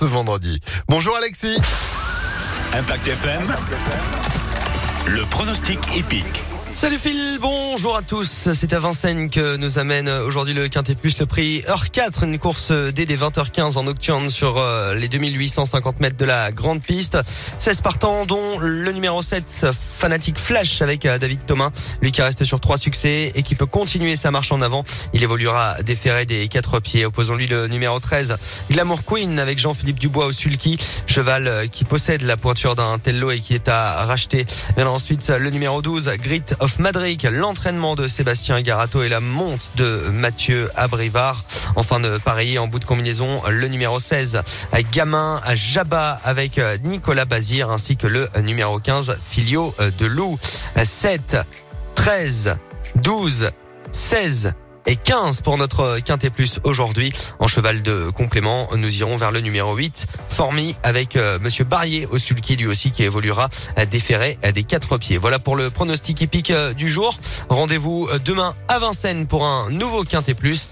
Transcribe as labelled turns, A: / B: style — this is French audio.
A: ce vendredi. Bonjour Alexis.
B: Impact FM. Le pronostic épique.
C: Salut Phil, bonjour à tous. C'est à Vincennes que nous amène aujourd'hui le Quintet Plus, le prix heure 4, une course dès les 20h15 en nocturne sur euh, les 2850 mètres de la grande piste. 16 partants, dont le numéro 7, Fanatic Flash avec euh, David Thomas, lui qui reste sur trois succès et qui peut continuer sa marche en avant. Il évoluera déféré des quatre pieds. Opposons-lui le numéro 13, Glamour Queen avec Jean-Philippe Dubois au sulky, cheval euh, qui possède la pointure d'un tello et qui est à racheter. Et ensuite, le numéro 12, Grit of Madrid, l'entraînement de Sébastien Garato et la monte de Mathieu Abrivard. Enfin de pareil en bout de combinaison, le numéro 16, Gamin à Jabba avec Nicolas Bazir ainsi que le numéro 15, Filio de Loup. 7, 13, 12, 16, et 15 pour notre Quintet Plus aujourd'hui. En cheval de complément, nous irons vers le numéro 8, Formi avec euh, Monsieur Barrier au sulky lui aussi qui évoluera à déféré à des quatre pieds. Voilà pour le pronostic épique euh, du jour. Rendez-vous euh, demain à Vincennes pour un nouveau Quintet Plus.